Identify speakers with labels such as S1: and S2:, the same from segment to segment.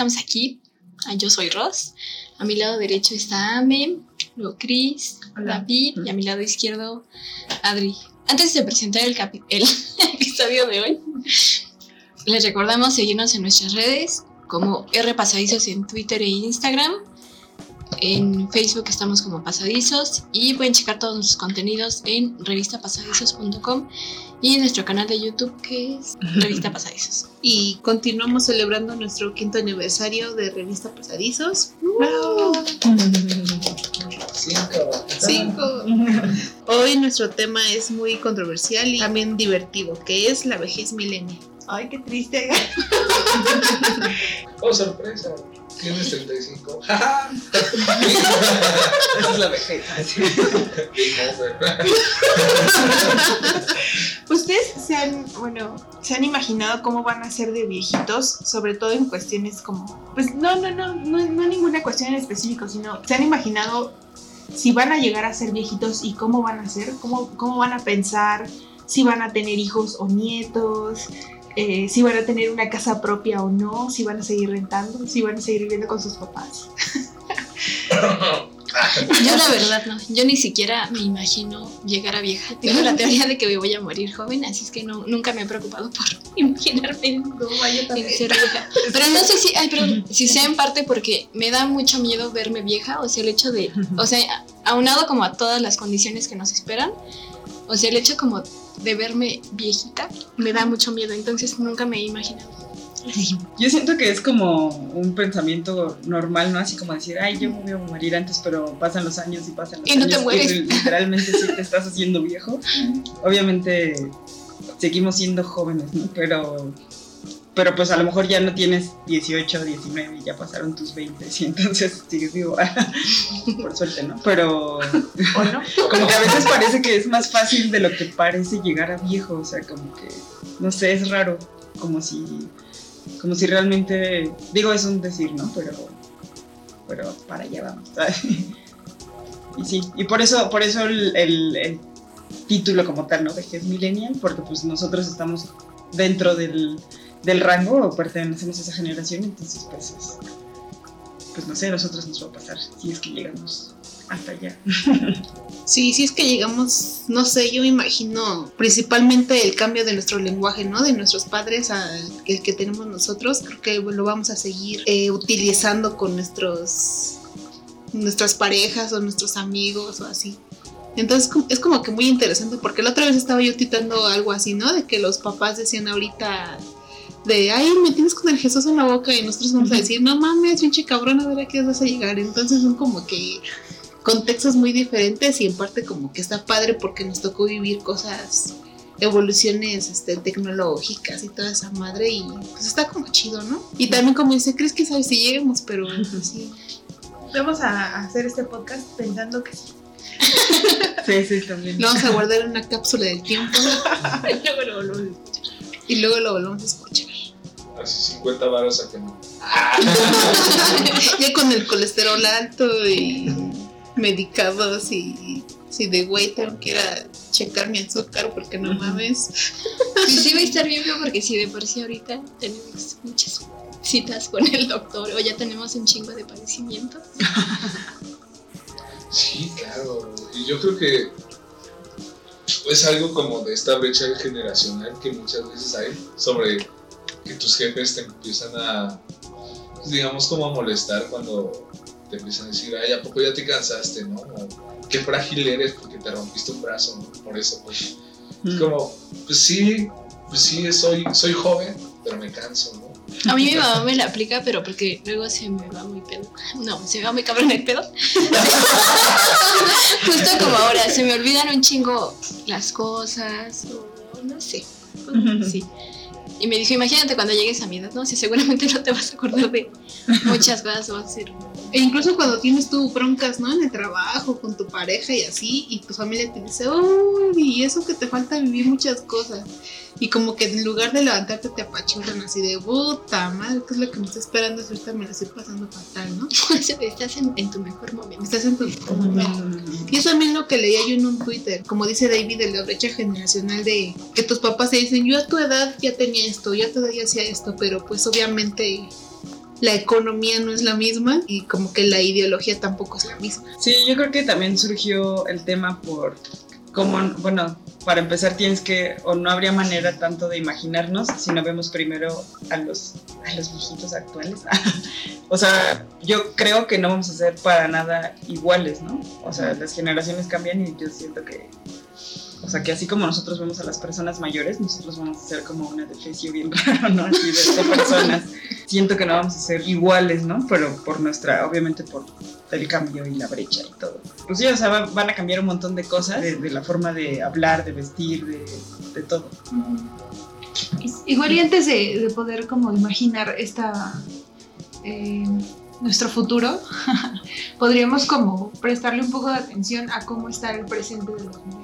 S1: estamos aquí. Ah, Yo soy Ross. A mi lado derecho está Ame, luego Chris, David y a mi lado izquierdo Adri. Antes de presentar el, el episodio de hoy, les recordamos seguirnos en nuestras redes como R Pasadizos en Twitter e Instagram. En Facebook estamos como Pasadizos y pueden checar todos nuestros contenidos en revistapasadizos.com y en nuestro canal de YouTube que es Revista Pasadizos.
S2: Y continuamos celebrando nuestro quinto aniversario de Revista Pasadizos.
S3: Cinco.
S2: Cinco. Hoy nuestro tema es muy controversial y también divertido, que es la vejez milenial.
S4: Ay, qué triste.
S3: Oh, sorpresa. Tienes 35. ¡Ja!
S4: Esa es la vejez.
S3: Game over.
S4: Ustedes se han, bueno, se han imaginado cómo van a ser de viejitos, sobre todo en cuestiones como, pues no, no, no, no, no ninguna cuestión en específico, sino se han imaginado si van a llegar a ser viejitos y cómo van a ser, cómo, cómo van a pensar, si van a tener hijos o nietos, eh, si van a tener una casa propia o no, si van a seguir rentando, si van a seguir viviendo con sus papás.
S1: Yo la verdad no, yo ni siquiera me imagino llegar a vieja. Tengo la teoría de que me voy a morir joven, así es que no, nunca me he preocupado por imaginarme en en ser vieja. Pero no sé si, ay, perdón, si sea en parte porque me da mucho miedo verme vieja, o sea, el hecho de, o sea, aunado como a todas las condiciones que nos esperan, o sea, el hecho como de verme viejita me da mucho miedo, entonces nunca me he imaginado.
S5: Yo siento que es como un pensamiento normal, ¿no? Así como decir, ay, yo me voy a morir antes, pero pasan los años y pasan los
S1: Y no te
S5: años.
S1: mueres.
S5: li- literalmente sí te estás haciendo viejo. Obviamente seguimos siendo jóvenes, ¿no? Pero, pero pues a lo mejor ya no tienes 18, 19 y ya pasaron tus 20 y entonces sigues vivo. Por suerte, ¿no? Pero
S4: ¿O no?
S5: como que a veces parece que es más fácil de lo que parece llegar a viejo, o sea, como que, no sé, es raro, como si, como si realmente, digo, es un decir, ¿no? Pero, pero para allá vamos, ¿sabes? Y sí, y por eso, por eso el, el- el título como tal, ¿no? De que es millennial, porque pues nosotros estamos dentro del, del rango o pertenecemos a esa generación, entonces pues es, pues no sé, a nosotros nos va a pasar si es que llegamos hasta allá.
S2: Sí, sí es que llegamos, no sé, yo me imagino principalmente el cambio de nuestro lenguaje, ¿no? De nuestros padres al que, que tenemos nosotros, creo que lo vamos a seguir eh, utilizando con nuestros nuestras parejas o nuestros amigos o así. Entonces es como que muy interesante porque la otra vez estaba yo titando algo así, ¿no? De que los papás decían ahorita de, ay, me tienes con el Jesús en la boca y nosotros vamos a decir, no mames, pinche cabrón, a ver a qué vas a llegar. Entonces son como que contextos muy diferentes y en parte como que está padre porque nos tocó vivir cosas, evoluciones este, tecnológicas y toda esa madre y pues está como chido, ¿no? Y también como dice, ¿crees que sabes si lleguemos? Pero pues, sí.
S4: Vamos a hacer este podcast pensando que sí.
S5: Sí, sí, también.
S2: Lo vamos a guardar en una cápsula del tiempo
S4: Y luego lo volvemos a escuchar.
S2: y luego lo volvemos a escuchar.
S3: Así 50 varos a que no.
S2: ya con el colesterol alto y medicados y si de güey tengo que ir a checar mi azúcar porque no mames.
S1: Sí, sí va a estar bien feo porque si de por sí ahorita tenemos muchas citas con el doctor o ya tenemos un chingo de padecimientos.
S3: Sí, claro. Y yo creo que es algo como de esta brecha generacional que muchas veces hay sobre que tus jefes te empiezan a, pues, digamos, como a molestar cuando te empiezan a decir, ay, ¿a poco ya te cansaste, no? O, qué frágil eres porque te rompiste un brazo, ¿no? Por eso, pues, es como, pues sí, pues sí, soy, soy joven, pero me canso, ¿no?
S1: A mí mi mamá me la aplica, pero porque luego se me va muy pedo. No, se me va muy cabrón el pedo. Justo como ahora, se me olvidan un chingo las cosas o no sé. Sí. Y me dijo, imagínate cuando llegues a mi edad, no sé, seguramente no te vas a acordar de muchas cosas, va a ser
S2: E incluso cuando tienes tú broncas, ¿no? En el trabajo, con tu pareja y así, y tu familia te dice, uy, y eso que te falta vivir muchas cosas. Y como que en lugar de levantarte te apachurran así de puta madre, ¿qué es lo que me está esperando? Si ahorita me la estoy pasando fatal, ¿no?
S1: Estás en, en tu mejor momento.
S2: Estás en tu mejor momento. Y eso también lo que leía yo en un Twitter, como dice David, de la brecha generacional de que tus papás te dicen, yo a tu edad ya tenía esto, yo a tu edad ya hacía esto, pero pues obviamente la economía no es la misma y como que la ideología tampoco es la misma.
S5: Sí, yo creo que también surgió el tema por como, bueno, para empezar tienes que, o no habría manera tanto de imaginarnos si no vemos primero a los, a los viejitos actuales. o sea, yo creo que no vamos a ser para nada iguales, ¿no? O sea, las generaciones cambian y yo siento que, o sea, que así como nosotros vemos a las personas mayores, nosotros vamos a ser como una defecio bien raro, ¿no? Así de, de personas. Siento que no vamos a ser iguales, ¿no? Pero por nuestra, obviamente por el cambio y la brecha y todo. Pues sí, o sea, va- van a cambiar un montón de cosas, de, la forma de hablar, de vestir, de, todo.
S4: Igual y antes de, de poder como imaginar esta eh, nuestro futuro, podríamos como prestarle un poco de atención a cómo está el presente de los ¿no?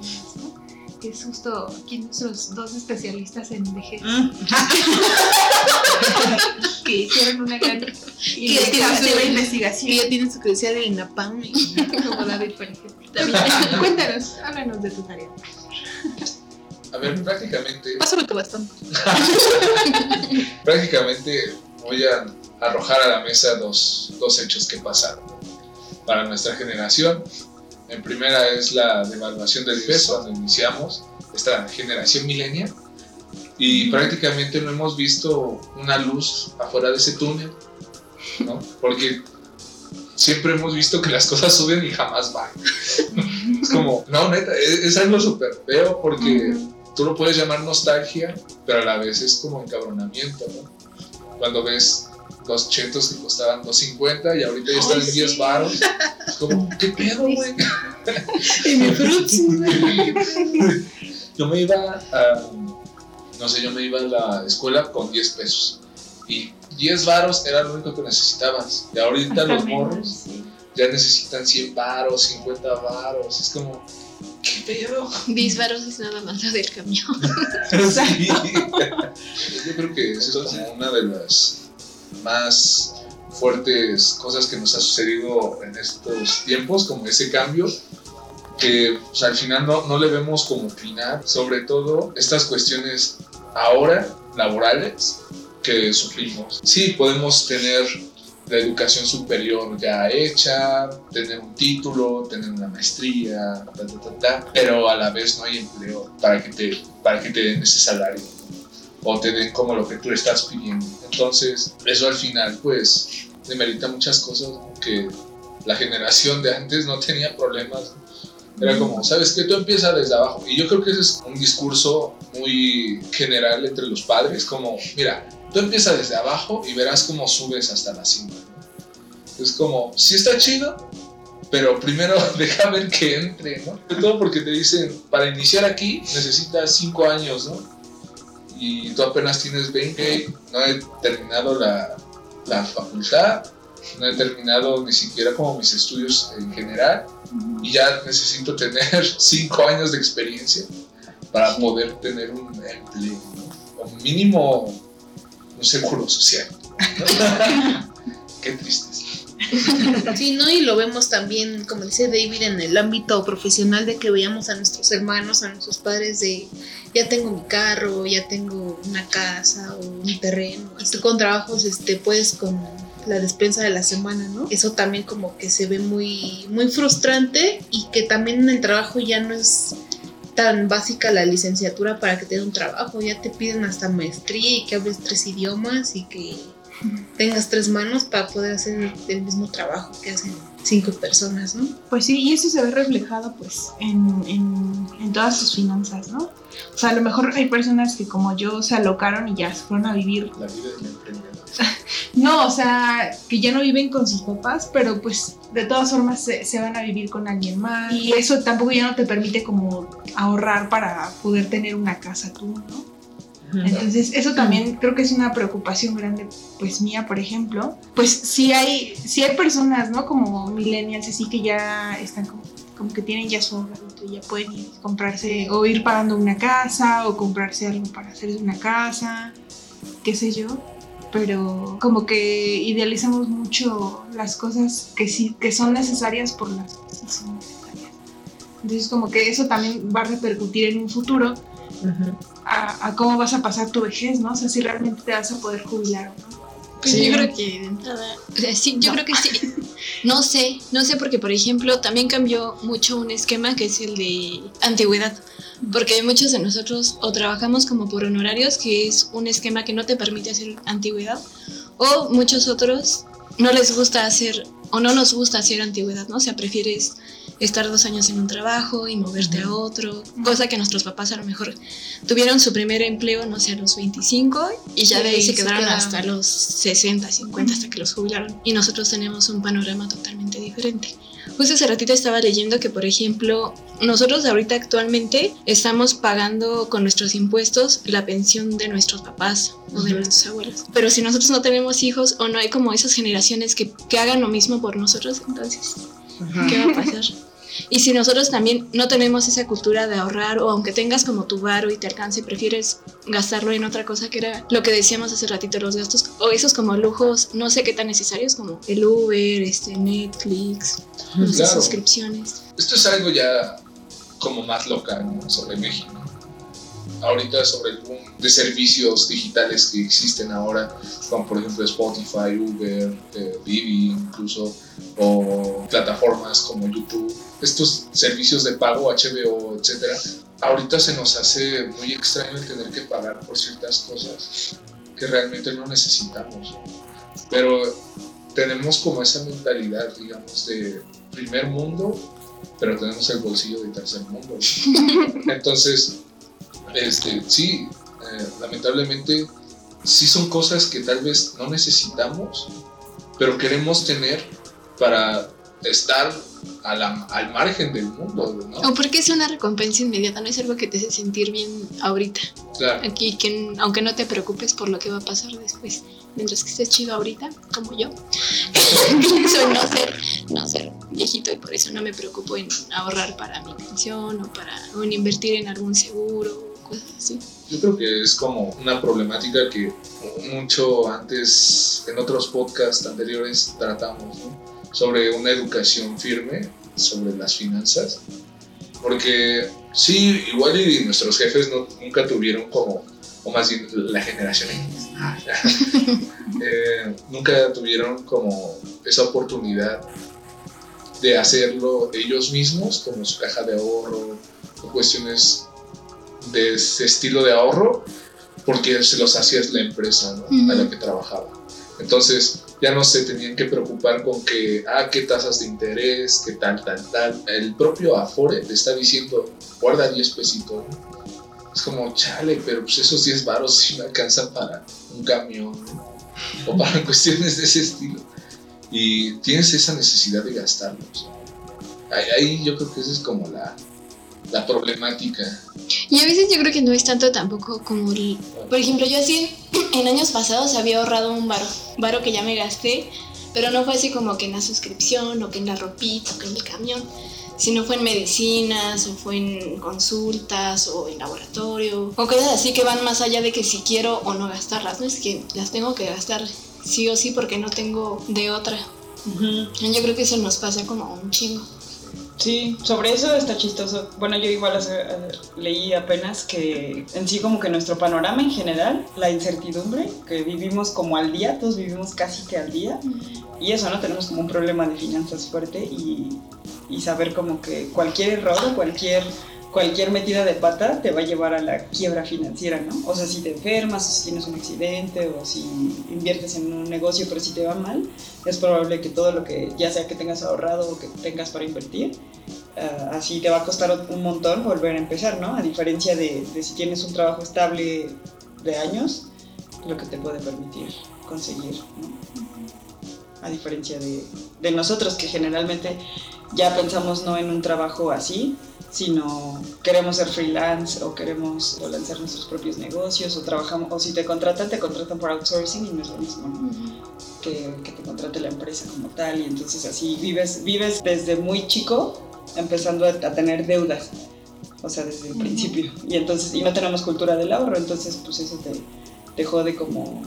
S4: Que es justo aquí nuestros dos especialistas en vejez
S5: Mm.
S4: que hicieron una gran
S2: tiene
S4: exhaustiva
S2: su-
S4: investigación.
S2: Y ya tienes su credencial en INAPAM y
S4: como David, por ejemplo. Cuéntanos, háblanos de tu tarea.
S3: A ver, prácticamente,
S2: pásame tu bastón.
S3: prácticamente voy a arrojar a la mesa dos, dos hechos que pasaron para nuestra generación. En primera es la devaluación del peso cuando iniciamos esta generación millennial y prácticamente no hemos visto una luz afuera de ese túnel, ¿no? Porque siempre hemos visto que las cosas suben y jamás bajan. Es como, no, neta, es, es algo súper feo porque tú lo puedes llamar nostalgia, pero a la vez es como encabronamiento, ¿no? Cuando ves chetos que costaban 2.50 y ahorita ya están en 10
S4: sí.
S3: baros, es como, ¿qué pedo, güey?
S2: Y mi.
S3: Yo me iba a, no sé, yo me iba a la escuela con 10 pesos y 10 varos era lo único que necesitabas. Y ahorita los morros ya necesitan 100 varos, 50 varos, es como, ¿qué pedo?
S1: 10 varos es nada más lo del camión.
S3: Sí. Yo creo que eso es como una de las más fuertes cosas que nos ha sucedido en estos tiempos, como ese cambio, que pues, al final no, no le vemos como final, sobre todo estas cuestiones ahora laborales que sufrimos. Sí, podemos tener la educación superior ya hecha, tener un título, tener una maestría, ta, ta, ta, pero a la vez no hay empleo para que te, para que te den ese salario. O te den como lo que tú estás pidiendo. Entonces, eso al final pues demerita muchas cosas ¿no? que la generación de antes no tenía problemas. Era como, ¿sabes qué? Tú empiezas desde abajo. Y yo creo que ese es un discurso muy general entre los padres, como, mira, tú empiezas desde abajo y verás cómo subes hasta la cima. ¿no? Es como, sí está chido, pero primero deja ver que entre, ¿no? Sobre todo porque te dicen, para iniciar aquí necesitas 5 años, ¿no? Y tú apenas tienes 20, no he terminado la, la facultad, no he terminado ni siquiera como mis estudios en general y ya necesito tener 5 años de experiencia para poder tener un empleo, ¿no? O mínimo un seguro social. ¿no? Qué tristes.
S2: Sí, ¿no? Y lo vemos también, como dice David, en el ámbito profesional de que veíamos a nuestros hermanos, a nuestros padres de ya tengo mi carro, ya tengo una casa o un terreno. Y tú con trabajos este, puedes con la despensa de la semana, ¿no? Eso también como que se ve muy, muy frustrante y que también en el trabajo ya no es tan básica la licenciatura para que te den un trabajo, ya te piden hasta maestría y que hables tres idiomas y que tengas tres manos para poder hacer el mismo trabajo que hacen cinco personas, ¿no?
S4: Pues sí, y eso se ve reflejado pues en, en, en todas sus finanzas, ¿no? O sea, a lo mejor hay personas que como yo se alocaron y ya se fueron a vivir.
S3: La vida.
S4: No, o sea, que ya no viven con sus papás, pero pues de todas formas se, se van a vivir con alguien más. Y eso tampoco ya no te permite como ahorrar para poder tener una casa tú, ¿no? Entonces, eso también creo que es una preocupación grande, pues mía, por ejemplo. Pues sí hay, sí hay personas, ¿no? Como millennials, así que ya están como, como que tienen ya su hogarito y ya pueden ir a comprarse o ir pagando una casa o comprarse algo para hacerse una casa, qué sé yo. Pero como que idealizamos mucho las cosas que sí, que son necesarias por las que sí son necesarias. Entonces como que eso también va a repercutir en un futuro a, a cómo vas a pasar tu vejez, ¿no? O sea, si realmente te vas a poder jubilar o no.
S1: Pues
S5: Sí.
S1: yo creo que de entrada, o sea, sí, yo creo que sí. No sé, no sé porque por ejemplo también cambió mucho un esquema que es el de antigüedad. Porque muchos de nosotros o trabajamos como por honorarios, que es un esquema que no te permite hacer antigüedad, o muchos otros no les gusta hacer o no nos gusta hacer antigüedad, ¿no? O sea, prefieres estar dos años en un trabajo y moverte a otro, cosa que nuestros papás a lo mejor tuvieron su primer empleo, no sé, a los 25 y ya de ahí
S2: Sí,
S1: se
S2: se
S1: quedaron
S2: quedaron.
S1: hasta los 60, 50, hasta que los jubilaron. Y nosotros tenemos un panorama totalmente diferente. Justo hace ratito estaba leyendo que, por ejemplo, nosotros ahorita actualmente estamos pagando con nuestros impuestos la pensión de nuestros papás o de
S5: Ujú.
S1: nuestros abuelos. Pero si nosotros no tenemos hijos o no hay como esas generaciones que, que hagan lo mismo por nosotros, entonces,
S5: Ajá.
S1: ¿qué va a pasar? Y si nosotros también no tenemos esa cultura de ahorrar o aunque tengas como tu varo y te alcance, prefieres gastarlo en otra cosa que era lo que decíamos hace ratito, los gastos o esos como lujos, no sé qué tan necesarios como el Uber, este Netflix, no sé,
S3: Claro.
S1: suscripciones.
S3: Esto es algo ya como más local ¿no? sobre México. Ahorita sobre el boom de servicios digitales que existen ahora, como por ejemplo Spotify, Uber, eh, Vivi incluso, o plataformas como YouTube, estos servicios de pago, HBO, etcétera, ahorita se nos hace muy extraño el tener que pagar por ciertas cosas que realmente no necesitamos. Pero tenemos como esa mentalidad, digamos, de primer mundo, pero tenemos el bolsillo de tercer mundo. Entonces, este, sí, eh, lamentablemente, sí son cosas que tal vez no necesitamos, pero queremos tener para estar a la- al margen del mundo, ¿no?
S1: O porque es una recompensa inmediata, no es algo que te hace sentir bien ahorita.
S3: Claro.
S1: Aquí, que aunque no te preocupes por lo que va a pasar después, mientras que estés chido ahorita, como yo, pienso en no ser, no ser viejito y por eso no me preocupo en ahorrar para mi pensión o para o en invertir en algún seguro
S3: Yo creo que es como una problemática que mucho antes, en otros podcasts anteriores, tratamos, ¿no? Sobre una educación firme sobre las finanzas. Porque sí, igual y nuestros jefes no, nunca tuvieron como, o más bien la generación X, ah, eh, nunca tuvieron como esa oportunidad de hacerlo ellos mismos, como su caja de ahorro, o cuestiones de ese estilo de ahorro porque se los hacía la empresa ¿no? a la que trabajaba. Entonces ya no se tenían que preocupar con que, ah, qué tasas de interés, qué tal, tal, tal. El propio Afore te está diciendo, guarda 10 pesitos. Es como, chale, pero pues esos 10 varos sí me alcanzan para un camión ¿no? o para cuestiones de ese estilo. Y tienes esa necesidad de gastarlos. Ahí, ahí yo creo que esa es como la, la problemática.
S1: Y a veces yo creo que no es tanto tampoco como el... Por ejemplo, yo así en años pasados había ahorrado un varo, varo que ya me gasté, pero no fue así como que en la suscripción o que en la ropita o que en el camión, sino fue en medicinas o fue en consultas o en laboratorio o cosas así que van más allá de que si quiero o no gastarlas, no es que las tengo que gastar sí o sí porque no tengo de otra.
S5: Ujú.
S1: Yo creo que eso nos pasa como un chingo.
S5: Sí, sobre eso está chistoso. Bueno, yo igual hace- eh, leí apenas que en sí como que nuestro panorama en general, la incertidumbre, que vivimos como al día, todos vivimos casi que al día, y eso, ¿no? Tenemos como un problema de finanzas fuerte y, y saber como que cualquier error o cualquier, cualquier metida de pata te va a llevar a la quiebra financiera, ¿no? O sea, si te enfermas, o si tienes un accidente, o si inviertes en un negocio pero si te va mal, es probable que todo lo que ya sea que tengas ahorrado o que tengas para invertir, ah, así te va a costar un montón volver a empezar, ¿no? A diferencia de, de si tienes un trabajo estable de años, lo que te puede permitir conseguir, ¿no? A diferencia de, de nosotros que generalmente ya pensamos no en un trabajo así, sino queremos ser freelance o queremos o lanzar nuestros propios negocios o trabajamos, o si te contratan, te contratan por outsourcing y no es lo mismo, ¿no? que, que te contrate la empresa como tal y entonces así vives, vives desde muy chico empezando a, a tener deudas, o sea, desde el principio. Y entonces, y no tenemos cultura del ahorro, entonces pues eso te, te jode como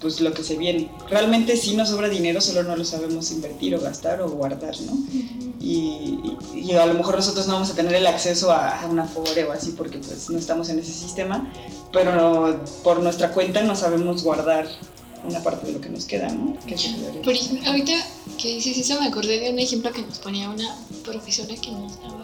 S5: pues lo que se viene. Realmente sí nos sobra dinero, solo no lo sabemos invertir o gastar o guardar, ¿no? Y, y- y a lo mejor nosotros no vamos a tener el acceso a, a una Afore o así porque pues no estamos en ese sistema, pero por nuestra cuenta no sabemos guardar una parte de lo que nos queda, ¿no? Que es
S1: Por ejemplo, ahorita que dices eso, me acordé de un ejemplo que nos ponía una profesora que nos daba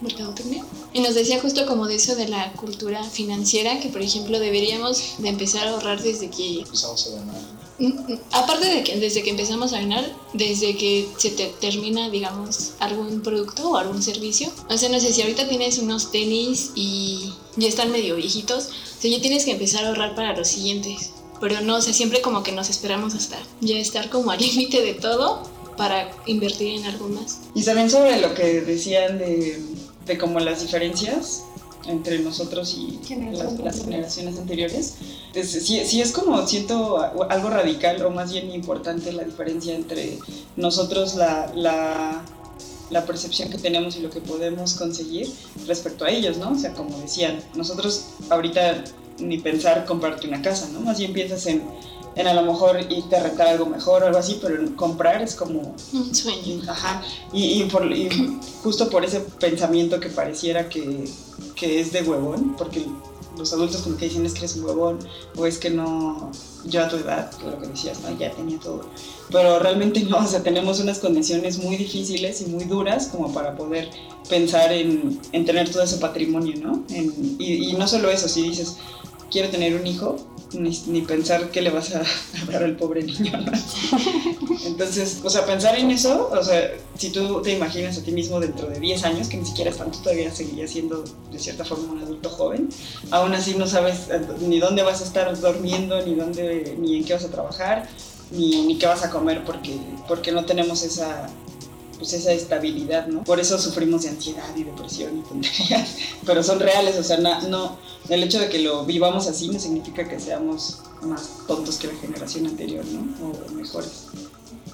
S1: mercadotecnia y nos decía justo como de eso de la cultura financiera que por ejemplo deberíamos de empezar a ahorrar desde que
S3: Empezamos a ganar.
S1: Mm, mm, aparte de que desde que empezamos a ganar desde que se te termina digamos algún producto o algún servicio. O sea no sé si ahorita tienes unos tenis y ya están medio viejitos o sea ya tienes que empezar a ahorrar para los siguientes. Pero no o sea siempre como que nos esperamos hasta ya estar como al límite de todo para invertir en algo más.
S5: Y también sobre lo que decían de, de como las diferencias entre nosotros y las, generaciones anteriores. Es, sí, sí es como, siento algo radical o más bien importante la diferencia entre nosotros, la, la, la percepción que tenemos y lo que podemos conseguir respecto a ellos, ¿no? O sea, como decían, nosotros ahorita ni pensar comprarte una casa, ¿no? Más bien piensas en, en a lo mejor irte a rentar algo mejor o algo así, pero comprar es como
S1: un sueño
S5: Ajá, y, y por- y justo por ese pensamiento que pareciera que, que es de huevón, porque los adultos como que dicen es que eres un huevón, o es que no, yo a tu edad, lo que decías, ¿no? ya tenía todo. Pero realmente no, o sea, tenemos unas condiciones muy difíciles y muy duras como para poder pensar en, en tener todo ese patrimonio, ¿no? En- y, y no solo eso, si dices, quiero tener un hijo, ni, ni pensar qué le vas a, dar al pobre niño, ¿no? Entonces, o sea, pensar en eso, o sea, si tú te imaginas a ti mismo dentro de 10 años, que ni siquiera es tanto, todavía seguirías siendo de cierta forma un adulto joven, aún así no sabes eh, ni dónde vas a estar durmiendo, ni dónde, ni en qué vas a trabajar, ni, ni qué vas a comer, porque, porque no tenemos esa pues esa estabilidad, ¿no? Por eso sufrimos de ansiedad y depresión y tonterías, pero son reales, o sea, no, el hecho de que lo vivamos así no significa que seamos más tontos que la generación anterior, ¿no? O mejores.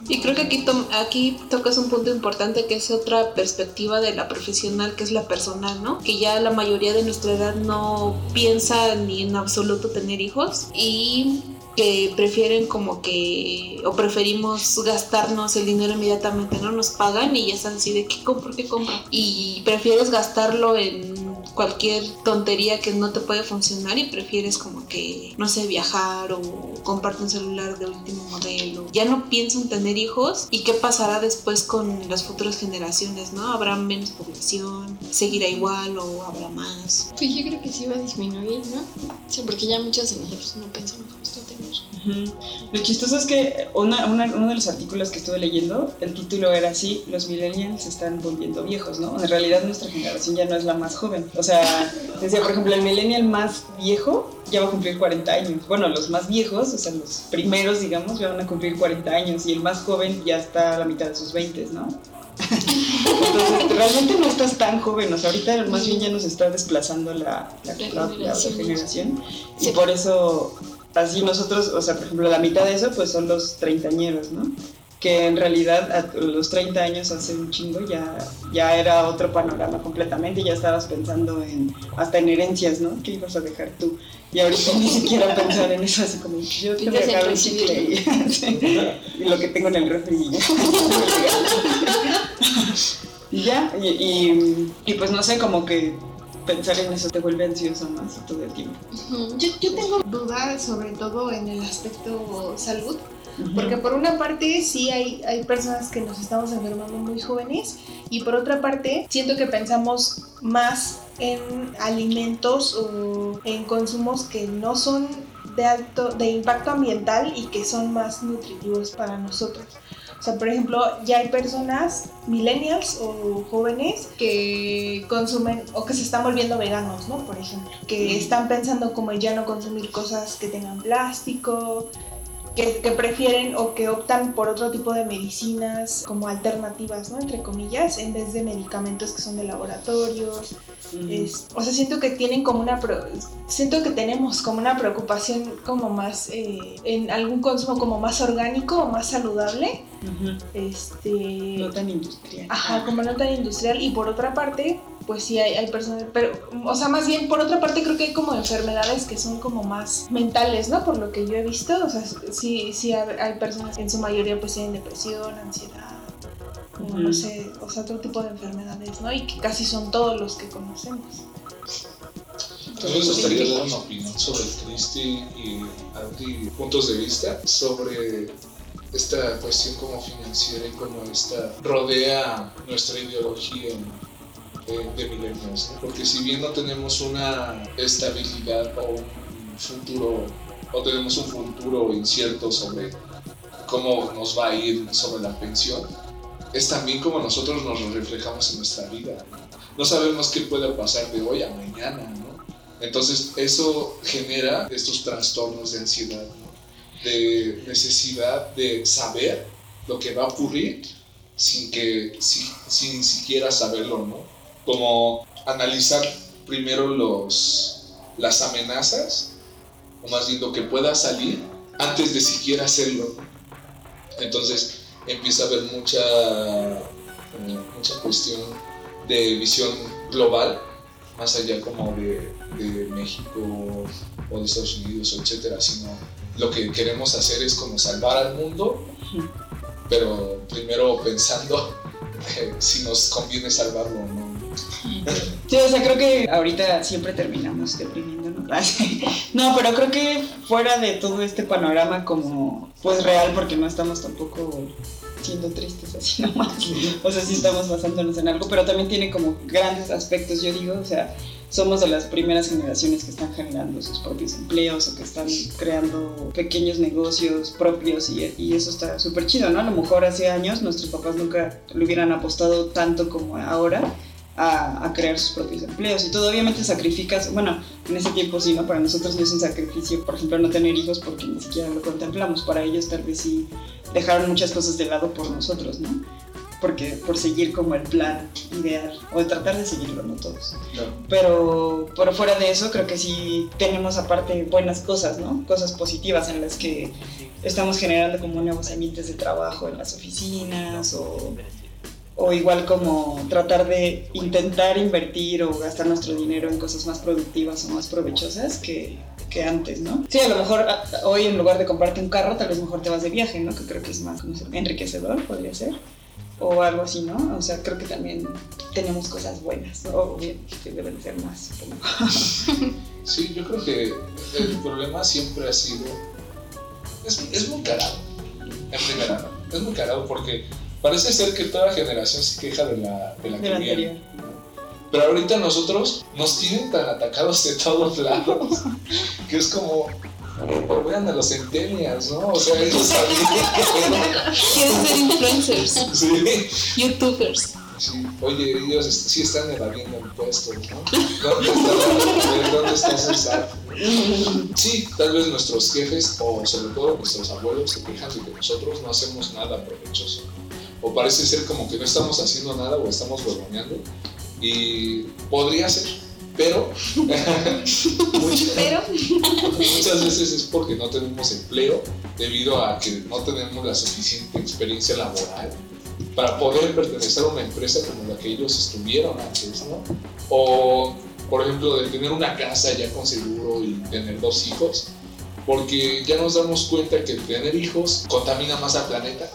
S2: Y creo que aquí, tom- aquí tocas un punto importante que es otra perspectiva de la profesional, que es la personal, ¿no? Que ya la mayoría de nuestra edad no piensa ni en absoluto tener hijos y que prefieren como que, o preferimos gastarnos el dinero inmediatamente, ¿no? Nos pagan y ya están así de qué compro, qué compro. Y prefieres gastarlo en cualquier tontería que no te puede funcionar y prefieres como que, no sé, viajar o comprarte un celular de último modelo. Ya no pienso en tener hijos y qué pasará después con las futuras generaciones, ¿no? ¿Habrá menos población? ¿Seguirá igual o habrá más?
S1: pues yo creo que sí va a disminuir no o sea porque ya muchos de nosotros no pensamos justo
S5: Lo chistoso es que una- una- uno de los artículos que estuve leyendo, el título era así, los millennials se están volviendo viejos, ¿no? En realidad nuestra generación ya no es la más joven. O sea, decía, por ejemplo, el millennial más viejo ya va a cumplir 40 años. Bueno, los más viejos, o sea, los primeros, digamos, ya van a cumplir 40 años y el más joven ya está a la mitad de sus 20, ¿no? Entonces, realmente no estás tan joven, o sea, ahorita más bien ya nos está desplazando la, la,
S1: La
S5: la-
S1: generación.
S5: Y por eso, así nosotros, o sea, por ejemplo, la mitad de eso, pues son los treintañeros, ¿no? Que en realidad a los 30 años hace un chingo ya, ya era otro panorama completamente, ya estabas pensando en hasta en herencias, ¿no? ¿Qué ibas a dejar tú? Y ahorita ni siquiera pensar en eso, así como yo te voy a dejar un chicle y, sí, y lo que tengo en el refri. Y ya, y, y, y pues no sé, como que pensar en eso te vuelve ansioso más todo el tiempo.
S2: Yo, yo tengo dudas sobre todo en el aspecto salud, porque por una parte sí hay, hay personas que nos estamos enfermando muy jóvenes y por otra parte siento que pensamos más en alimentos o en consumos que no son de alto de impacto ambiental y que son más nutritivos para nosotros. O sea, por ejemplo, ya hay personas, millennials o jóvenes, que consumen o que se están volviendo veganos, ¿no? Por ejemplo, que están pensando como ya no consumir cosas que tengan plástico
S4: que, que prefieren o que optan por otro tipo de medicinas como alternativas, ¿no? Entre comillas, en vez de medicamentos que son de laboratorios. Es- o sea, siento que tienen como una... pro- siento que tenemos como una preocupación como más eh, en algún consumo como más orgánico o más saludable.
S5: Ujú.
S4: Este...
S5: No tan industrial.
S4: Ajá, como no tan industrial. Y por otra parte, pues sí hay, hay personas, pero, o sea, más bien, por otra parte creo que hay como enfermedades que son como más mentales, ¿no? Por lo que yo he visto, o sea, sí, sí hay hay personas que en su mayoría pues tienen depresión, ansiedad, como no
S5: Ujú.
S4: sé, o sea, otro tipo de enfermedades, ¿no? Y que casi son todos los que conocemos.
S3: Mí me gustaría dar una opinión sobre Cristi y Andy puntos de vista sobre esta cuestión como financiera y cómo esta rodea nuestra ideología de, de millennials, ¿no? Porque si bien no tenemos una estabilidad o un futuro, o tenemos un futuro incierto sobre cómo nos va a ir sobre la pensión, es también como nosotros nos reflejamos en nuestra vida. ¿no? Sabemos qué pueda pasar de hoy a mañana, ¿no? Entonces eso genera estos trastornos de ansiedad, de necesidad de saber lo que va a ocurrir sin que si- sin siquiera saberlo, ¿no? Como analizar primero los las amenazas o más bien lo que pueda salir antes de siquiera hacerlo. Entonces empieza a haber mucha mucha cuestión de visión global más allá como de, de México o de Estados Unidos, etcétera, sino lo que queremos hacer es como salvar al mundo, pero primero pensando si nos conviene salvarlo o no.
S5: Sí, o sea, creo que ahorita siempre terminamos deprimiéndonos. No, pero creo que fuera de todo este panorama como pues real, porque no estamos tampoco siendo tristes así nomás. O sea, sí estamos basándonos en algo, pero también tiene como grandes aspectos, yo digo, o sea, somos de las primeras generaciones que están generando sus propios empleos o que están creando pequeños negocios propios y, y eso está súper chido, ¿no? A lo mejor hace años nuestros papás nunca le hubieran apostado tanto como ahora a, a crear sus propios empleos y todo obviamente sacrificas, bueno, en ese tiempo sí, ¿no? Para nosotros no es un sacrificio, por ejemplo, no tener hijos porque ni siquiera lo contemplamos, para ellos tal vez sí dejaron muchas cosas de lado por nosotros, ¿no? Porque por seguir como el plan ideal, o de tratar de seguirlo, no todos. Pero, pero fuera de eso, creo que sí tenemos aparte buenas cosas, ¿no? Cosas positivas en las que estamos generando como nuevos ambientes de trabajo en las oficinas o, o igual como tratar de intentar invertir o gastar nuestro dinero en cosas más productivas o más provechosas que, que antes, ¿no? Sí, a lo mejor a- hoy en lugar de comprarte un carro, tal vez mejor te vas de viaje, ¿no? Que creo que es más no sé, enriquecedor, podría ser. O algo así, ¿no? O sea, creo que también tenemos cosas buenas, ¿no? O bien, que deben ser más. como-
S3: Sí, yo creo que el problema siempre ha sido. Es, es muy carado, en primera. Es muy carado porque parece ser que toda generación se queja de la, de la
S5: De anterior.
S3: Pero ahorita nosotros nos tienen tan atacados de todos lados que es como. Vean a los centennials, ¿no? O sea, ellos sabían
S2: Quieren ser influencers.
S3: Sí.
S2: youtubers.
S3: Sí, oye, ellos est- sí están evadiendo impuestos, ¿no? ¿Dónde está, ¿dónde está su SAT? Sí, tal vez nuestros jefes o sobre todo nuestros abuelos se quejan de que nosotros no hacemos nada provechoso. O parece ser como que no estamos haciendo nada o estamos huevoneando. Y podría ser, pero, muchas,
S2: Pero
S3: muchas veces es porque no tenemos empleo debido a que no tenemos la suficiente experiencia laboral para poder pertenecer a una empresa como la que ellos estuvieron antes, ¿no? O, por ejemplo, de tener una casa ya con seguro y tener dos hijos, porque ya nos damos cuenta que tener hijos contamina más al planeta.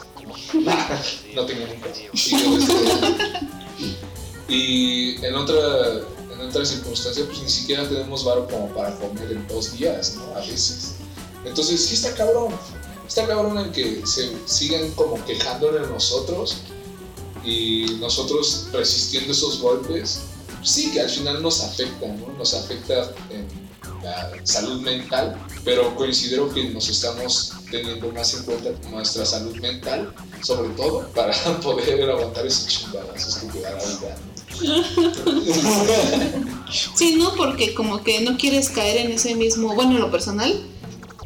S3: No tengo hijos. Y, este, y en otra en otra circunstancia, pues ni siquiera tenemos varo como para comer en dos días, ¿no? A veces. Entonces, sí está cabrón. Está cabrón en que se sigan como quejando de nosotros y nosotros resistiendo esos golpes. Sí, que al final nos afecta, ¿no? Nos afecta en la salud mental, pero considero que nos estamos teniendo más en cuenta nuestra salud mental, sobre todo para poder aguantar te da la vida.
S2: Sí, no, porque como que no quieres caer en ese mismo, bueno, en lo personal,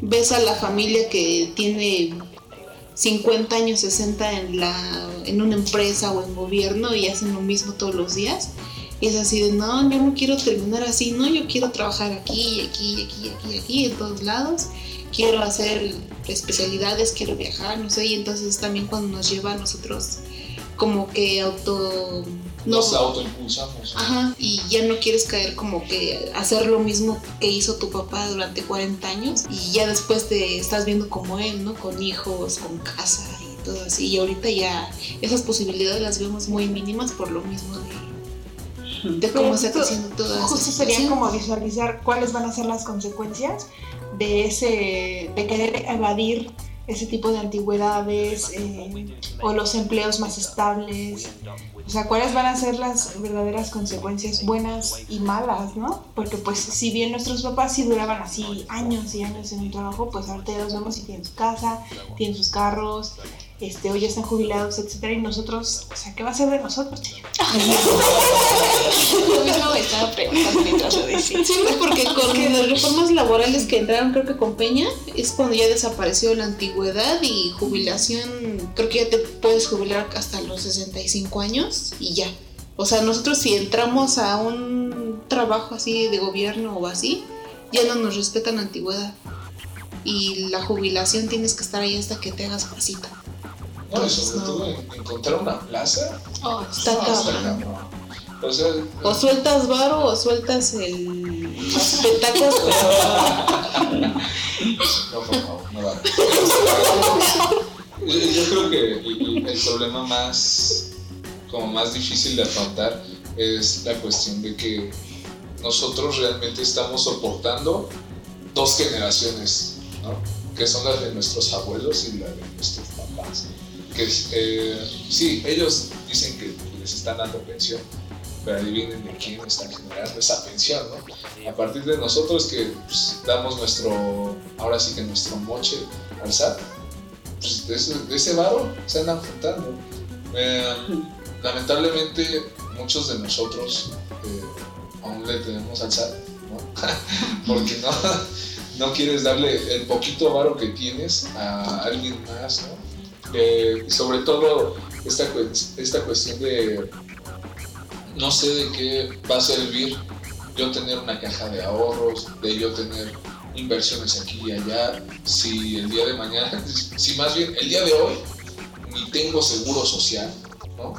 S2: ves a la familia que tiene 50 años, 60 en, la, en una empresa o en gobierno y hacen lo mismo todos los días. Y es así de, no, yo no quiero terminar así, no, yo quiero trabajar aquí, aquí, aquí, aquí, aquí, en todos lados. Quiero hacer especialidades, quiero viajar, no sé. Y entonces también cuando nos lleva a nosotros como que auto...
S3: Nos autoimpulsamos.
S2: Ajá, y ya no quieres caer como que hacer lo mismo que hizo tu papá durante 40 años y ya después te estás viendo como él, ¿no? Con hijos, con casa y todo así. Y ahorita ya esas posibilidades las vemos muy mínimas por lo mismo de, de cómo se está haciendo esa
S4: Justo sería como visualizar cuáles van a ser las consecuencias de ese, de querer evadir ese tipo de antigüedades eh, o los empleos más estables. O sea, cuáles van a ser las verdaderas consecuencias buenas y malas, ¿no? Porque pues si bien nuestros papás sí duraban así años y años en el trabajo, pues ahorita ya los vemos y tienen su casa, tienen sus carros, este, o ya están jubilados, etcétera, y nosotros, o sea, ¿qué va a ser de nosotros, Chayo?
S1: Lo mismo me estaba preguntando mientras lo decía.
S2: Sí, porque con las reformas laborales que entraron, creo que con Peña, es cuando ya desapareció la antigüedad y jubilación, creo que ya te puedes jubilar hasta los 65 años y ya. O sea, nosotros si entramos a un trabajo así de gobierno o así, ya no nos respetan la antigüedad. Y la jubilación tienes que estar ahí hasta que te hagas pasita.
S3: No, y sobre todo en- encontrar una plaza.
S1: Oh,
S2: Está
S3: no,
S2: cabrón.
S3: O sea,
S2: O sueltas varo o sueltas el petacos, pero
S3: No, por favor, no va. Yo, yo creo que el, el problema más, como más difícil de afrontar es la cuestión de que nosotros realmente estamos soportando dos generaciones, ¿no? que son las de nuestros abuelos y las de nuestros. Que eh, sí, ellos dicen que les están dando pensión, pero adivinen de quién están generando esa pensión, ¿no? A partir de nosotros que pues, damos nuestro, ahora sí que nuestro moche al SAT, pues de ese, de ese varo se andan juntando. Eh, lamentablemente muchos de nosotros eh, aún le tenemos al SAT, ¿no? Porque no, no quieres darle el poquito varo que tienes a alguien más, ¿no? Eh, sobre todo esta, esta cuestión de no sé de qué va a servir yo tener una caja de ahorros, de yo tener inversiones aquí y allá, si el día de mañana, si más bien el día de hoy ni tengo seguro social, ¿no?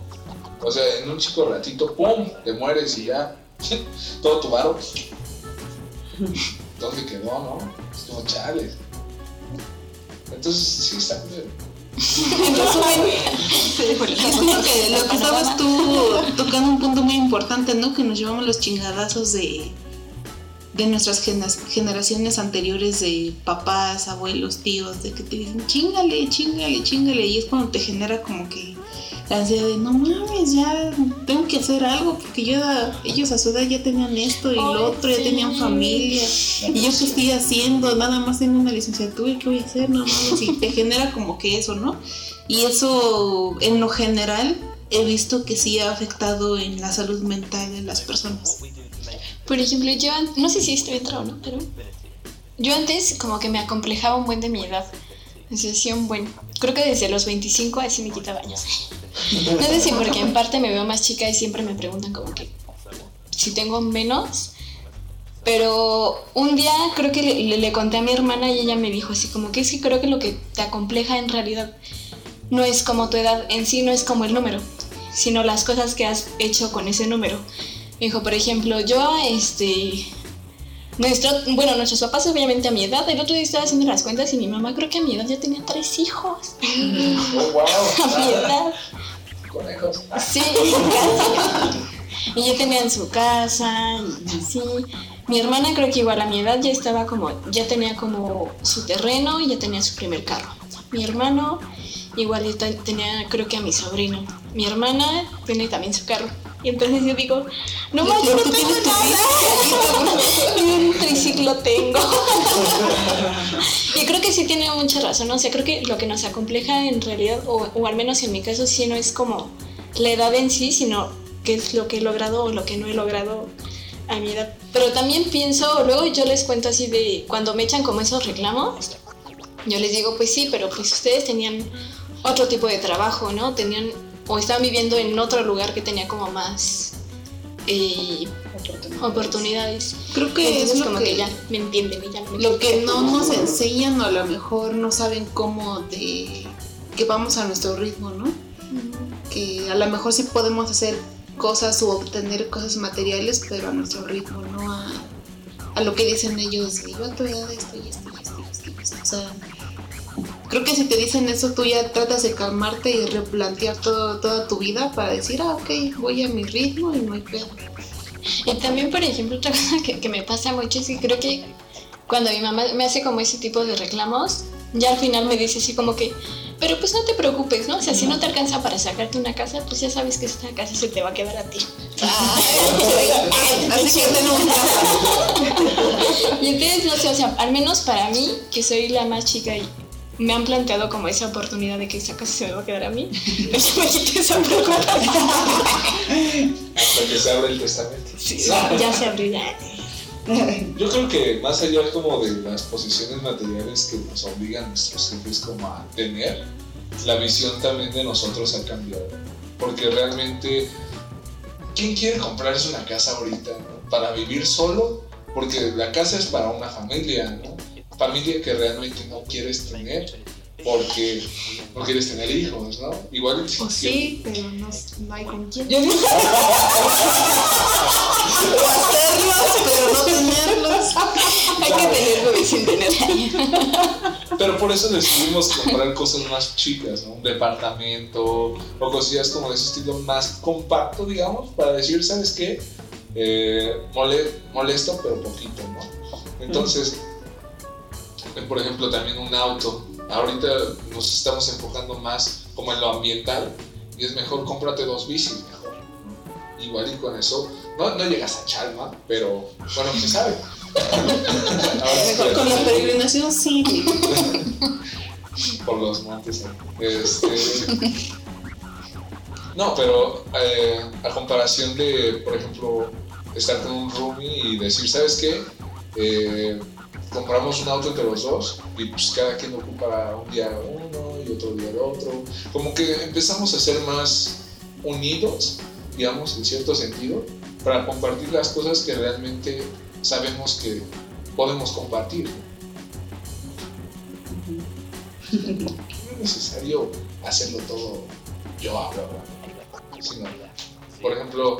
S3: O sea, en un chico ratito, ¡pum!, te mueres y ya, todo tu varo, ¿dónde quedó, no? Estuvo chales. Entonces, sí, está bien.
S2: En resumen, Es como que lo que estabas tú tocando un punto muy importante, ¿no? Que nos llevamos los chingadazos de, de nuestras generaciones anteriores de papás, abuelos, tíos, de que te dicen chingale, chingale, chingale. Y es cuando te genera como que ansiedad de no mames, ya tengo que hacer algo, porque yo ellos a su edad ya tenían esto y lo otro, ya tenían familia. Y yo qué estoy haciendo, nada más tengo una licenciatura, ¿qué voy a hacer? No mames, y te genera como que eso, ¿no? Y eso, en lo general, he visto que sí ha afectado en la salud mental de las personas.
S1: Por ejemplo, yo, no sé si estoy entrado o no, pero yo antes como que me acomplejaba un buen de mi edad. Sí, un buen. Creo que desde los 25 así me quitaba años. No sé si porque en parte me veo más chica y siempre me preguntan como que si tengo menos. Pero un día creo que le, le- conté a mi hermana y ella me dijo así como que es que creo que lo que te acompleja en realidad no es como tu edad en sí, no es como el número, sino las cosas que has hecho con ese número. Me dijo, por ejemplo, yo, este, nuestro, bueno, nuestros papás obviamente a mi edad, el otro día estaba haciendo las cuentas y mi mamá creo que a mi edad ya tenía tres hijos.
S3: Oh, wow.
S1: A mi edad.
S3: Conejos.
S1: Sí, casi. Y ya tenían su casa y sí. Mi hermana creo que igual a mi edad ya estaba como, ya tenía como su terreno y ya tenía su primer carro. Mi hermano igual ya te- tenía creo que a mi sobrino. Mi hermana tiene también su carro. Y entonces yo digo, no más,
S2: Pero
S1: no tengo nada. Ni un triciclo tengo. Y creo que sí tiene mucha razón, ¿no? o sea, creo que lo que nos acompleja en realidad, o, o al menos en mi caso, sí no es como la edad en sí, sino qué es lo que he logrado o lo que no he logrado a mi edad. Pero también pienso, luego yo les cuento así de cuando me echan como esos reclamos, yo les digo, pues sí, pero pues ustedes tenían otro tipo de trabajo, ¿no? Tenían o estaban viviendo en otro lugar que tenía como más eh, oportunidades.
S2: Creo que
S1: Entonces
S2: es lo
S1: como
S2: que,
S1: que, ya me entienden y ya me
S2: lo que no nos enseñan o a lo mejor no saben cómo de que vamos a nuestro ritmo, ¿no? Que a lo mejor sí podemos hacer cosas o obtener cosas materiales, pero a nuestro ritmo, no a, a lo que dicen ellos, yo a tu edad esto y esto y esto y esto y esto. O sea, creo que si te dicen eso, tú ya tratas de calmarte y replantear todo, toda tu vida para decir, ah, ok, voy a mi ritmo y no hay pedo.
S1: Y también, por ejemplo, otra cosa que, que me pasa mucho es que creo que cuando mi mamá me hace como ese tipo de reclamos, ya al final me dice así como que, pero pues no te preocupes, ¿no? O sea, si no te alcanza para sacarte una casa, pues ya sabes que esta casa se te va a quedar a ti.
S2: Así que
S1: Y entonces, no sé, o sea, al menos para mí, que soy la más chica y me han planteado como esa oportunidad de que esa casa se me va a quedar a mí, yo me esa preocupación.
S3: Hasta que se abre el testamento.
S1: Ya se.
S3: Yo creo que más allá como de las posiciones materiales que nos obligan nuestros jefes como a tener, la visión también de nosotros ha cambiado. Porque realmente, ¿quién quiere comprarse una casa ahorita? no? Para vivir solo, porque la casa es para una familia, ¿no? Familia que realmente no quieres tener porque no quieres tener hijos, ¿no? Igual
S4: Pues sí, pero no, no hay con quién.
S5: Yo digo,
S2: o hacerlos, pero no tenerlos.
S1: Hay que tenerlo y sin tenerlo.
S3: Pero por eso decidimos comprar cosas más chicas, ¿no? Un departamento o cosillas como de ese estilo más compacto, digamos, para decir, ¿sabes qué? Eh, mole- molesto, pero poquito, ¿no? Entonces, por ejemplo, también un auto. Ahorita nos estamos enfocando más como en lo ambiental y es mejor cómprate dos bicis, mejor. Igual y con eso, no, no llegas a Chalma, pero bueno, quién sabe. Que-
S2: Con la peregrinación sí.
S3: por los montes. Este, no, pero eh, a comparación de, por ejemplo, estar con un roomie y decir, ¿sabes qué? Eh, compramos un auto entre los dos y pues cada quien ocupa un día uno y otro día el otro. Como que empezamos a ser más unidos, digamos, en cierto sentido, para compartir las cosas que realmente sabemos que podemos compartir. No es necesario hacerlo todo yo hablo, sino, por ejemplo,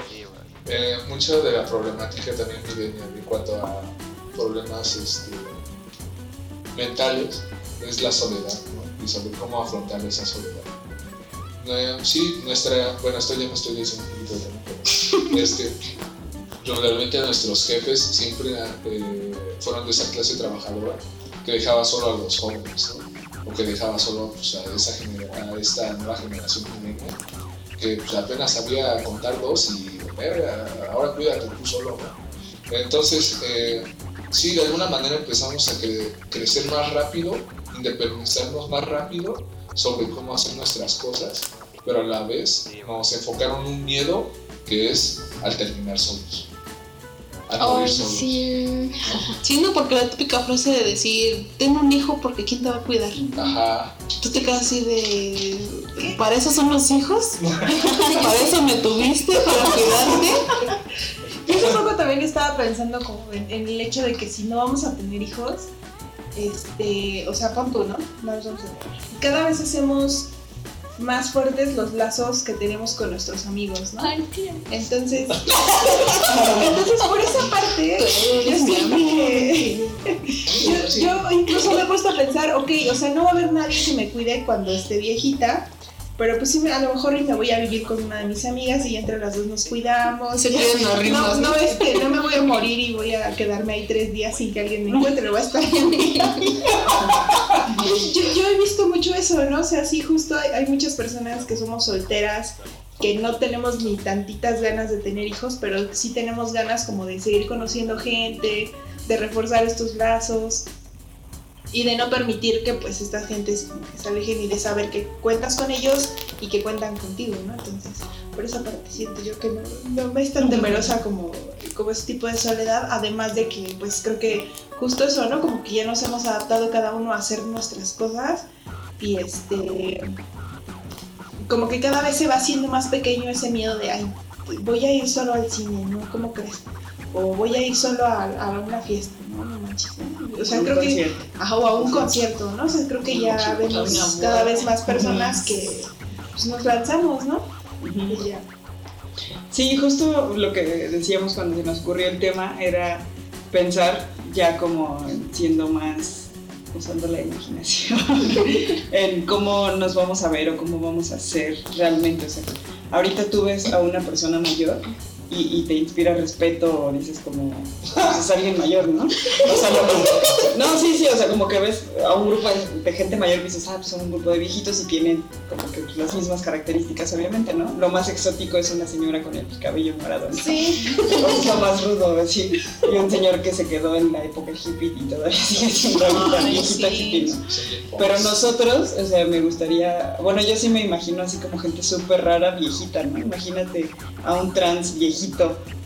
S3: eh, mucha de la problemática también millennial en cuanto a problemas este, mentales es la soledad. Y sobre cómo afrontar esa soledad. Sí, nuestra, bueno, esto ya me estoy diciendo un poquito de pero este, regularmente nuestros jefes siempre eh, fueron de esa clase trabajadora que dejaba solo a los jóvenes, o que dejaba solo pues, a, esa a esta nueva generación que pues, apenas sabía contar dos y "Verga, ahora cuídate tú solo. ¿no? Entonces, eh, sí, de alguna manera empezamos a cre- crecer más rápido, independizarnos más rápido sobre cómo hacer nuestras cosas, pero a la vez nos enfocaron un miedo que es al terminar solos. Al morir solos.
S1: sí.
S2: Sí, no, porque la típica frase de decir, ten un hijo porque ¿quién te va a cuidar?
S3: Ajá.
S2: Tú te quedas así de, ¿para eso son los hijos? ¿Para eso me tuviste? ¿Para cuidarte?
S4: Yo hace poco también estaba pensando como en, en el hecho de que si no vamos a tener hijos, este, o sea, pon tú, ¿no? Vamos a. Cada vez hacemos más fuertes los lazos que tenemos con nuestros amigos, ¿no? Entonces, entonces por esa parte, yo siento que yo, yo incluso me he puesto a pensar, ok, o sea, no va a haber nadie que me cuide cuando esté viejita, pero pues sí, a lo mejor me voy a vivir con una de mis amigas y entre las dos nos cuidamos.
S2: Se ritmos,
S4: no,
S2: ¿no?
S4: este, no me voy a morir y voy a quedarme ahí tres días sin que alguien me encuentre, voy a estar en mi yo, yo he visto mucho eso, ¿no? O sea, sí, justo hay, hay muchas personas que somos solteras, que no tenemos ni tantitas ganas de tener hijos, pero sí tenemos ganas como de seguir conociendo gente, de reforzar estos lazos. Y de no permitir que pues estas gentes se alejen y de saber que cuentas con ellos y que cuentan contigo, ¿no? Entonces, por esa parte siento yo que no, no me es tan temerosa como, como ese tipo de soledad, además de que pues creo que justo eso, ¿no? Como que ya nos hemos adaptado cada uno a hacer nuestras cosas y este como que cada vez se va haciendo más pequeño ese miedo de ay voy a ir solo al cine no cómo crees o voy a ir solo a, a una fiesta no no manches. O sea
S5: Un
S4: creo que ajá, o a un concierto no o sea creo que ya vemos cada vez más personas que pues, nos lanzamos no y ya.
S5: Sí, justo lo que decíamos cuando se nos ocurrió el tema era pensar ya como siendo más usando la imaginación en cómo nos vamos a ver o cómo vamos a ser realmente. O sea, ahorita tú ves a una persona mayor y, y te inspira respeto o dices como, pues es alguien mayor, ¿no? O sea, lo- no, sí, sí, o sea, como que ves a un grupo de, de gente mayor y dices, ah, pues son un grupo de viejitos y tienen como que las mismas características, obviamente, ¿no? Lo más exótico es una señora con el cabello morado, ¿no?
S4: sí
S5: lo más rudo, así. Y un señor que se quedó en la época hippie y todavía sigue siendo ahorita viejita
S4: sí.
S5: hippie, ¿no? Pero nosotros, o sea, me gustaría, bueno, yo sí me imagino así como gente súper rara, viejita, ¿no? Imagínate a un trans viejito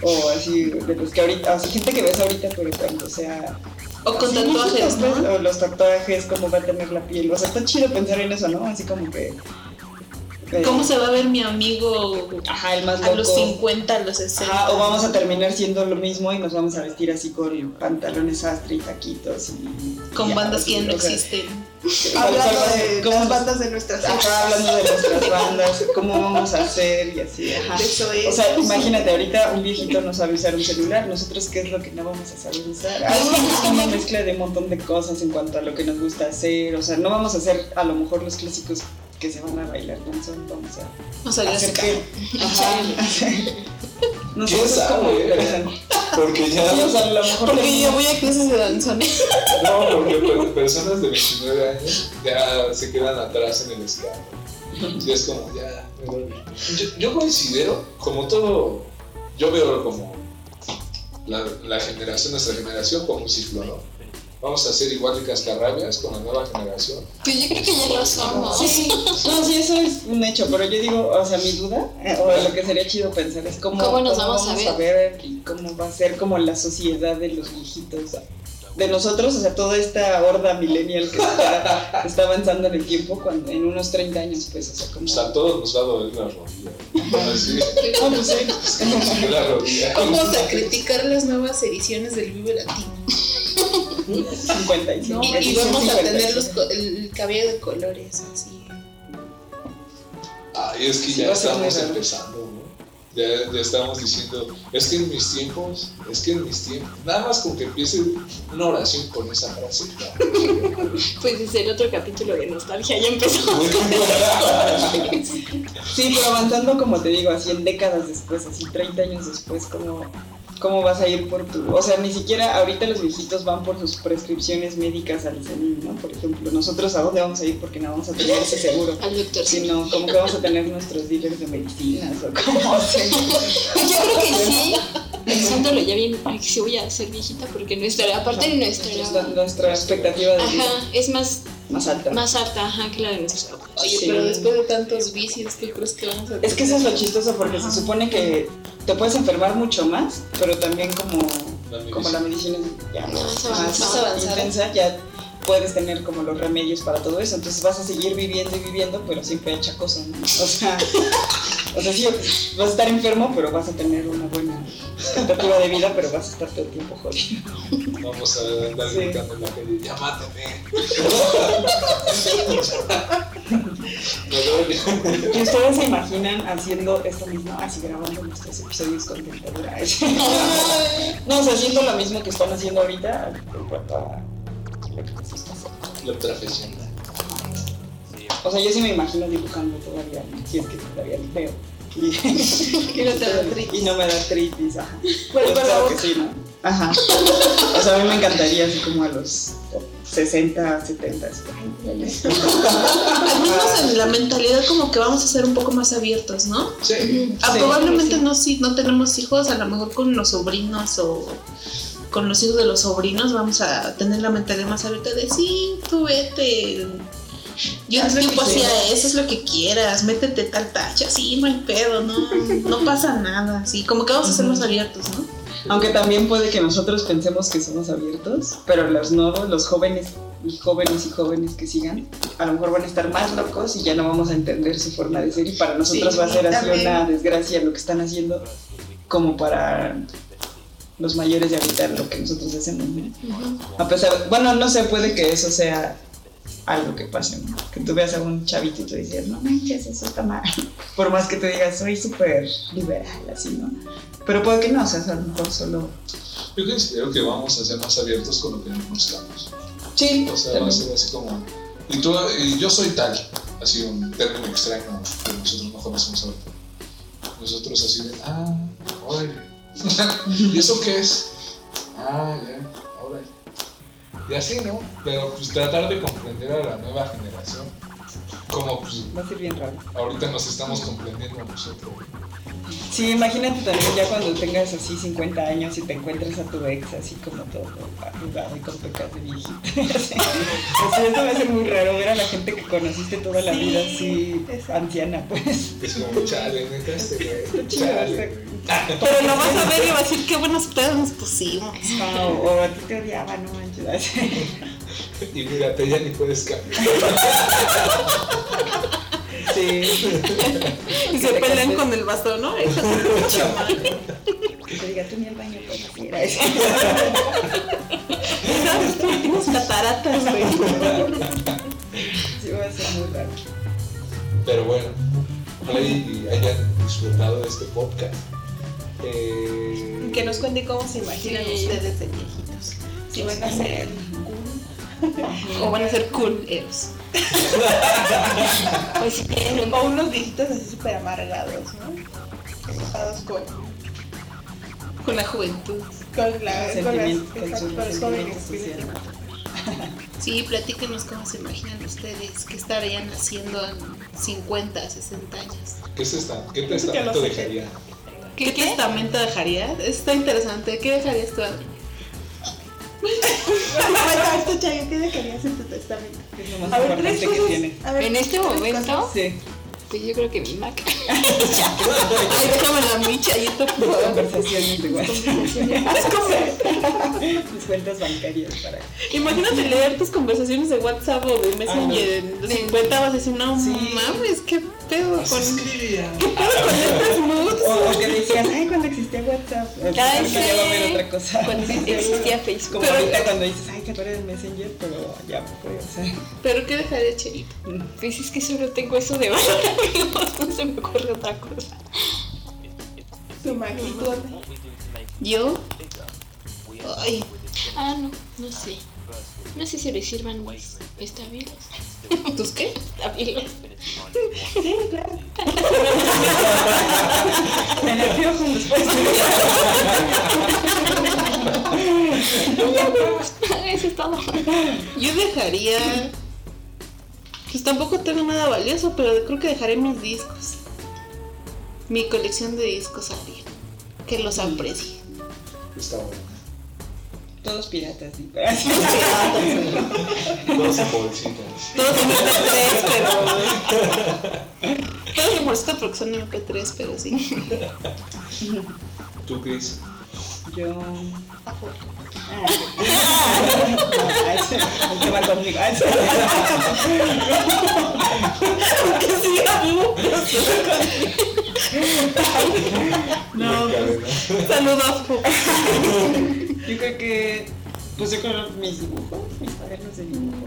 S5: o así, de los que ahorita, o sea, gente que ves ahorita, pero cuando sea...
S2: O con
S5: así
S2: tatuajes,
S5: pues,
S2: ¿no?
S5: O los tatuajes, cómo va a tener la piel, o sea, está chido pensar en eso, ¿no? Así como que... eh,
S2: ¿Cómo se va a ver mi amigo
S5: Ajá, el más
S2: a los
S5: loco.
S2: 50, a los 60?
S5: Ajá, o vamos a terminar siendo lo mismo y nos vamos a vestir así con pantalones sastre y taquitos y...
S2: Con
S5: ya,
S2: bandas
S5: así,
S2: que ya no existen.
S4: hablando de
S5: ¿cómo-
S4: las bandas de nuestras
S5: Ajá, hablando de nuestras bandas, cómo vamos a hacer y así, ajá.
S4: eso es
S5: O sea, imagínate, ahorita un viejito no sabe usar un celular, nosotros qué es lo que no vamos a saber usar. Así es una mezcla de un montón de cosas en cuanto a lo que nos gusta hacer, o sea, no vamos a hacer a lo mejor los clásicos que se van a bailar danzón, vamos a
S2: O sea,
S5: hacer que... Ajá, no sé,
S3: ¿Quién
S5: es como
S3: sabe?
S5: interesante.
S3: Porque ya.
S5: Sí, o sea, a lo mejor...
S2: Porque yo voy a clases de danzón.
S3: No, porque pues, personas de 29 años ya se quedan atrás en el escándalo. Y es como, ya, me duele. Yo, yo considero, como todo, yo veo como la, la generación, nuestra generación, como un ciclo, ¿no? Vamos a ser igual de cascarrabias con la nueva generación.
S1: Pues yo creo que ya lo somos.
S5: Sí, no, sí, eso es un hecho, pero yo digo, o sea, mi duda, eh, o lo que sería chido pensar es cómo,
S1: ¿Cómo nos vamos a
S5: ver y cómo va a ser como la sociedad de los viejitos, de nosotros, o sea, toda esta horda millennial que está, está avanzando en el tiempo, cuando, en unos 30 años, pues, o sea, como...
S3: O sea, a todos nos va a doler la rodilla. Así,
S5: No, pues, sí.
S3: la rodilla.
S2: Vamos a criticar las nuevas ediciones del Vive Latino.
S5: 55.
S2: Y, y vamos a tener los, el, el cabello de colores, así.
S3: Ay, es que
S5: Sí,
S3: ya estamos empezando, ¿no? Ya, ya estamos diciendo, es que en mis tiempos, es que en mis tiempos, nada más con que empiece una oración con esa frase.
S1: Pues desde el otro capítulo de nostalgia ya empezó.
S5: Sí, pero avanzando, como te digo, así en décadas después, así 30 años después, ¿cómo, ¿cómo vas a ir por tu...? O sea, ni siquiera ahorita los viejitos van por sus prescripciones médicas al ICENIM, ¿no? Por ejemplo, nosotros a dónde vamos a ir porque no vamos a tener ese seguro.
S1: Al doctor sí.
S5: Sino, como que vamos a tener nuestros dealers de medicinas o como así.
S1: Pues yo creo que sí. Pensándolo ya bien, ay, que sí voy a ser viejita porque nuestra, aparte de nuestra,
S5: Nuestra, nuestra expectativa de vida
S1: ajá, es más,
S5: más alta.
S1: más alta, ajá, que la de nuestros.
S2: Oye,
S5: Sí.
S2: pero después de tantos vicios, ¿qué crees que vamos a tener?
S5: Es que eso es lo chistoso porque se supone que te puedes enfermar mucho más, pero también como como la medicina es ya más,
S1: Más
S5: más
S1: avanzada.
S5: intensa, ya puedes tener como los remedios para todo eso. Entonces vas a seguir viviendo y viviendo, pero siempre achacoso, ¿no? O sea, o sea, sí, vas a estar enfermo, pero vas a tener una buena expectativa de vida, pero vas a estar todo el tiempo jodido.
S3: Vamos a andar
S5: Sí.
S3: gritando en la calle, ya mátame.
S5: ¿Y ustedes se imaginan haciendo esto mismo, así grabando nuestros episodios con dentadura? No, o sea, haciendo lo mismo que están haciendo ahorita en cuanto a lo que.
S3: La profesional.
S5: O sea, yo sí me imagino dibujando todavía, si es que todavía lo veo. Y,
S2: Y no te da artritis.
S5: y no me da artritis, ajá.
S2: Bueno,
S5: Yo
S2: pero-
S5: creo que sí, ¿no? Ajá. O sea, a mí me encantaría así como a los 60, 70. así, ay, ya, ya.
S2: Al menos en la mentalidad como que vamos a ser un poco más abiertos, ¿no?
S3: Sí.
S2: Ah,
S5: Sí.
S2: probablemente no si no tenemos hijos, a lo mejor con los sobrinos o con los hijos de los sobrinos vamos a tener la mentalidad más abierta de sí, tú vete. Yo
S5: Haz
S2: tiempo hacía eso, es lo que quieras, métete tal tacha, sí, no hay pedo, no, no pasa nada, sí, como que vamos a ser más abiertos, ¿no?
S5: Aunque también puede que nosotros pensemos que somos abiertos, pero los nuevos, los jóvenes y jóvenes y jóvenes que sigan, a lo mejor van a estar más locos y ya no vamos a entender su forma de ser y para nosotros
S2: Sí,
S5: va a ser así
S2: también.
S5: una desgracia lo que están haciendo como para los mayores de ahorita lo que nosotros hacemos. ¿no? A pesar, bueno, no sé, puede que eso sea algo que pase, ¿no? Que tú veas a un chavito y tú dices, no manches, eso está mal. Por más que tú digas, soy súper liberal, así, ¿no? Pero puede que no, o sea, a lo mejor solo...
S3: Yo considero que vamos a ser más abiertos con lo que nos conozcamos.
S5: Sí,
S3: O sea, va a ser así como. Y, tú, y yo soy tal, así un término extraño que nosotros no conocemos ahorita. Nosotros así de, ah, órale. ¿Y eso qué es? Ah, ya. Y así, ¿no? Pero pues tratar de comprender a la nueva generación. Como pues
S5: va a ser bien raro.
S3: ahorita nos estamos comprendiendo nosotros.
S5: Sí, imagínate también ya cuando tengas así 50 años y te encuentres a tu ex así como todo arrugado y con pecas de viejita. O sea, eso va a ser muy raro ver a la gente que conociste toda la
S4: Sí,
S5: vida así
S4: exacto.
S5: anciana, pues.
S3: Es como, chale, neta, este güey. Chale, güey.
S2: Pero lo vas a ver y vas a decir qué buenos pedos nos pusimos.
S5: Ah, o, a ti te odiaba, no manches.
S3: Y mírate, ya ni puedes cambiar.
S5: Sí.
S2: Y se pelean con el bastón, ¿no? Madre.
S5: Que te diga, tú ni al baño puedes ir a eso.
S2: ¿Sabes que tienes cataratas, güey?
S5: Sí, va a ser muy raro.
S3: Pero bueno, ojalá y hayan disfrutado de este podcast. Eh,
S2: Que nos cuente cómo se imaginan
S1: Sí.
S2: ustedes de viejitos. Si van a ser cool o van a ser culeros.
S1: Pues bien,
S4: O unos viejitos así súper amargados, ¿no? Enojados con,
S2: Con la juventud.
S4: con, la, con, las,
S5: con
S4: exacto,
S5: sus
S4: con los jóvenes.
S5: sentimientos sociales.
S2: Sí, platíquenos cómo se imaginan ustedes. ¿Qué estarían haciendo en 50, 60 años?
S3: ¿Qué, es esta, ¿Qué
S4: que
S3: testamento
S4: lo
S3: dejaría?
S2: ¿Qué, testamento dejarías? Está interesante. ¿Qué dejarías tú?
S4: Bueno, esto, Chayo, ¿qué dejarías en tu testamento?
S5: Es lo más
S4: A ver, tres
S5: importante que
S4: cosas.
S5: tiene.
S4: A ver,
S1: En este momento-
S4: cosas.
S5: Sí,
S1: pues yo creo que mi Mac.
S2: Ay, déjame la mi Chayito, por favor.
S5: conversaciones de WhatsApp.
S4: Es como-
S5: Mis cuentas bancarias para.
S2: Imagínate leer tus conversaciones de WhatsApp o de Messenger en los 50 vas a decir, no
S5: Sí.
S2: mames, qué pedo con,
S3: escribía.
S2: con estas moods.
S5: O, o que decían, ay, cuando existía WhatsApp.
S1: Ay,
S5: Ahorita ya va a haber
S1: sí.
S5: otra cosa.
S1: Cuando existía Facebook.
S5: Como
S2: Pero-
S5: ahorita cuando dices, ay, que tú eres Messenger, pero ya fue, o sea.
S2: Pero ¿qué dejaría Chelito?
S1: Pues es que solo tengo eso de valor, amigos. No se me ocurre otra cosa.
S4: Tu magnitud.
S2: ¿Yo? Ay,
S1: Ah, no, no sé. No sé si le sirvan mis estabilos.
S2: ¿tus qué?
S1: Estabilos.
S4: Sí, claro.
S5: Me después.
S1: Eso es todo.
S2: Yo dejaría... Pues tampoco tengo nada valioso, pero creo que dejaré mis discos. Mi colección de discos a alguien. Que los aprecie.
S3: Está bueno.
S5: Todos piratas, sí.
S3: Dos en bolsitas.
S2: Todos en MP3, pero... Todos en bolsita porque son MP3, pero sí.
S3: ¿Tú, Cris?
S5: Yo. Va conmigo.
S2: Amigo. No, saludos.
S5: Yo creo que. Pues yo creo mis dibujos, mis cuadernos de dibujo.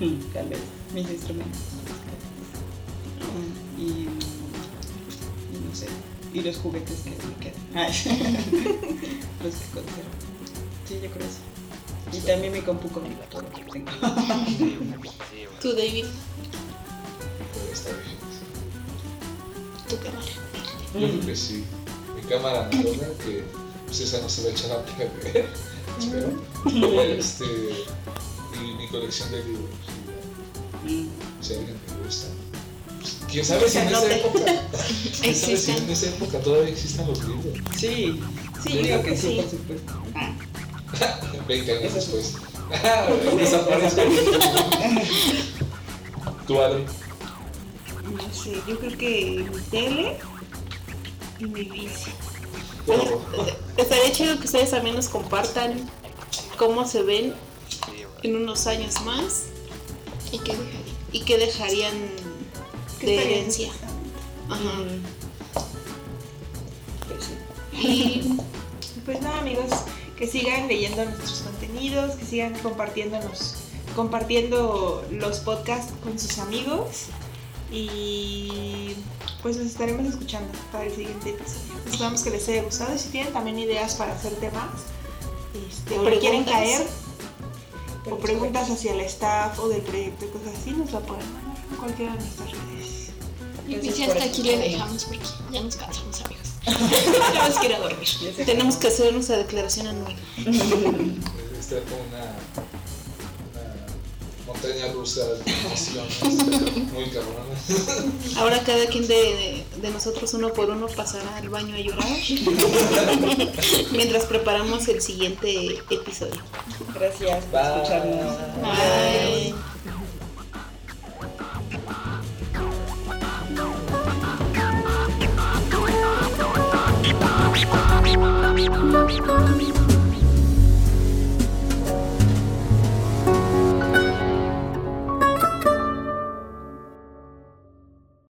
S5: Hmm, Tal vez. Mis instrumentos. Y. y no sé. Y los juguetes que me quedan. Ay. los que conservo. Sí, yo creo eso. Y también mi compu conmigo, todo lo que tengo.
S2: Tú, David.
S3: Pero está bien.
S1: Tu cámara.
S3: Yo creo que sí. Mi cámara que pues esa no se va a echar a perder. Espero. Este, y mi colección de libros.
S5: Mm.
S3: Si a alguien le gusta. Pues, ¿Quién sabe si en esa época? ¿Quién sabe si en esa época todavía existan los libros?
S5: Sí,
S4: Sí,
S5: Yo
S4: creo que
S5: sí, por supuesto.
S3: 20 años después.
S5: Desaparece.
S3: Tú, Adri.
S4: No sé, yo creo que mi tele y mi bici.
S2: Estaría chido que ustedes también nos compartan cómo se ven en unos años más
S1: ¿Y qué
S2: y qué dejarían
S4: ¿Qué
S2: de herencia. Ajá.
S5: Pues
S2: Y
S4: Pues nada, amigos, que sigan leyendo nuestros contenidos, que sigan compartiéndonos, compartiendo los podcasts con sus amigos y pues nos estaremos escuchando para el siguiente episodio. Esperamos que les haya gustado y si tienen también ideas para hacer temas este, o le quieren
S2: Preguntas.
S4: caer o preguntas hacia el staff o del proyecto y cosas así, nos la pueden mandar en cualquiera de nuestras redes.
S1: Y
S5: Gracias
S1: pues ya hasta aquí le dejamos porque ya nos cansamos, amigos.
S2: ya nos quiero dormir. Tenemos que hacer nuestra declaración anual.
S3: Está como una, una montaña de emociones muy cabrona.
S2: Ahora cada quien de, de, nosotros uno por uno pasará al baño a llorar mientras preparamos el siguiente episodio.
S5: Gracias por escucharnos.
S2: Bye.